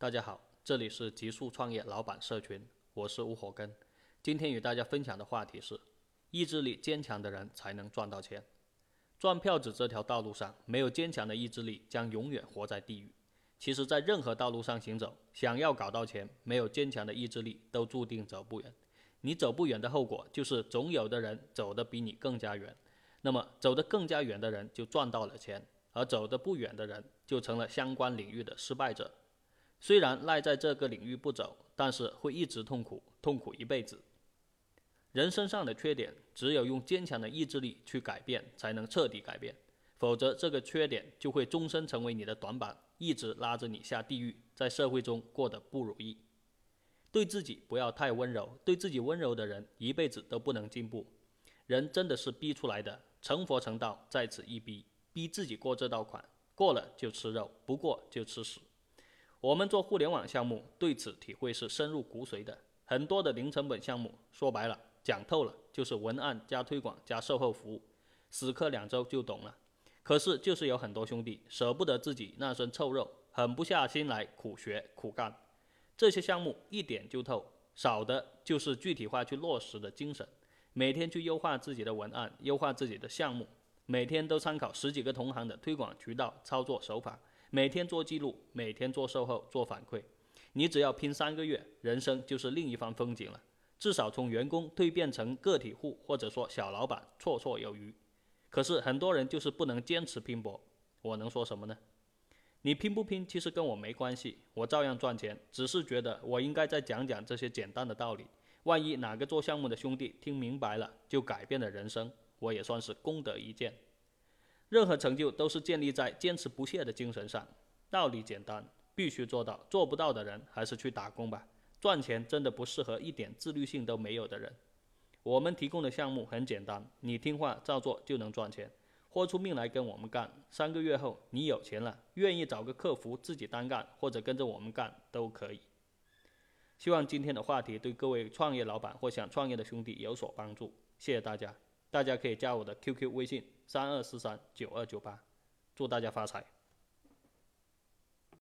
大家好，这里是极速创业老板社群，我是吴火根。今天与大家分享的话题是：意志力坚强的人才能赚到钱。赚票子这条道路上，没有坚强的意志力，将永远活在地狱。其实，在任何道路上行走，想要搞到钱，没有坚强的意志力，都注定走不远。你走不远的后果，就是总有的人走得比你更加远。那么，走得更加远的人就赚到了钱，而走得不远的人就成了相关领域的失败者。虽然赖在这个领域不走，但是会一直痛苦，痛苦一辈子。人身上的缺点，只有用坚强的意志力去改变，才能彻底改变。否则，这个缺点就会终身成为你的短板，一直拉着你下地狱，在社会中过得不如意。对自己不要太温柔，对自己温柔的人，一辈子都不能进步。人真的是逼出来的，成佛成道在此一逼，逼自己过这道坎，过了就吃肉，不过就吃屎。我们做互联网项目，对此体会是深入骨髓的。很多的零成本项目，说白了，讲透了就是文案加推广加售后服务，死磕两周就懂了。可是就是有很多兄弟舍不得自己那身臭肉，狠不下心来苦学苦干。这些项目一点就透，少的就是具体化去落实的精神。每天去优化自己的文案，优化自己的项目，每天都参考十几个同行的推广渠道操作手法。每天做记录，每天做售后，做反馈，你只要拼三个月，人生就是另一番风景了。至少从员工蜕变成个体户，或者说小老板，绰绰有余。可是很多人就是不能坚持拼搏，我能说什么呢？你拼不拼，其实跟我没关系，我照样赚钱。只是觉得我应该再讲讲这些简单的道理。万一哪个做项目的兄弟听明白了，就改变了人生，我也算是功德一件。任何成就都是建立在坚持不懈的精神上。道理简单，必须做到。做不到的人，还是去打工吧。赚钱真的不适合一点自律性都没有的人。我们提供的项目很简单，你听话照做就能赚钱。豁出命来跟我们干，三个月后你有钱了，愿意找个客服自己单干，或者跟着我们干都可以。希望今天的话题对各位创业老板或想创业的兄弟有所帮助。谢谢大家。大家可以加我的 QQ 微信三二四三九二九八，祝大家发财。